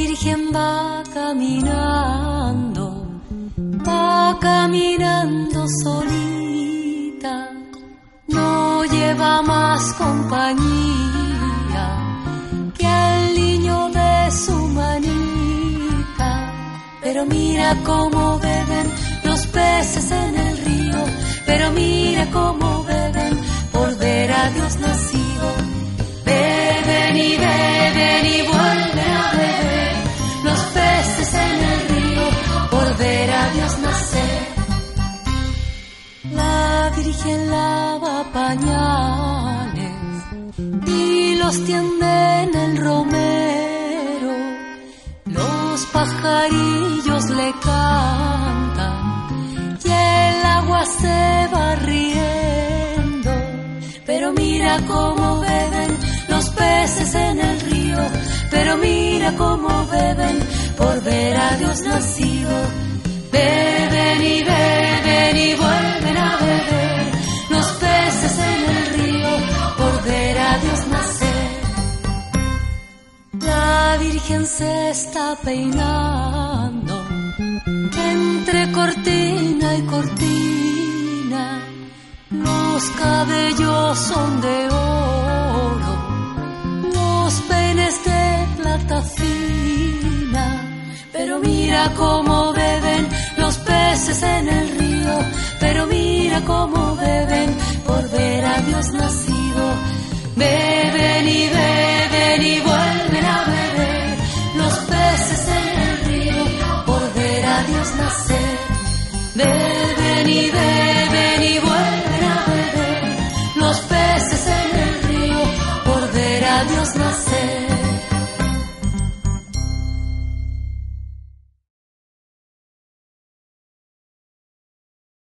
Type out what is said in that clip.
Virgen va caminando, va caminando solita, no lleva más compañía que al niño de su manita. Pero mira cómo beben los peces en el río, pero mira cómo beben por ver a Dios nacido. Beben y beben y Virgen pañales y los tiende en el romero. Los pajarillos le cantan y el agua se va riendo. Pero mira cómo beben los peces en el río, pero mira cómo beben por ver a Dios nacido. Virgen se está peinando entre cortina y cortina. Los cabellos son de oro, los peines de plata fina. Pero mira cómo beben los peces en el río, pero mira cómo beben por ver a Dios nacido. Beben peces en el río por ver a Dios nacer. Beben y beben y vuelven a beber los peces en el río por ver a Dios nacer.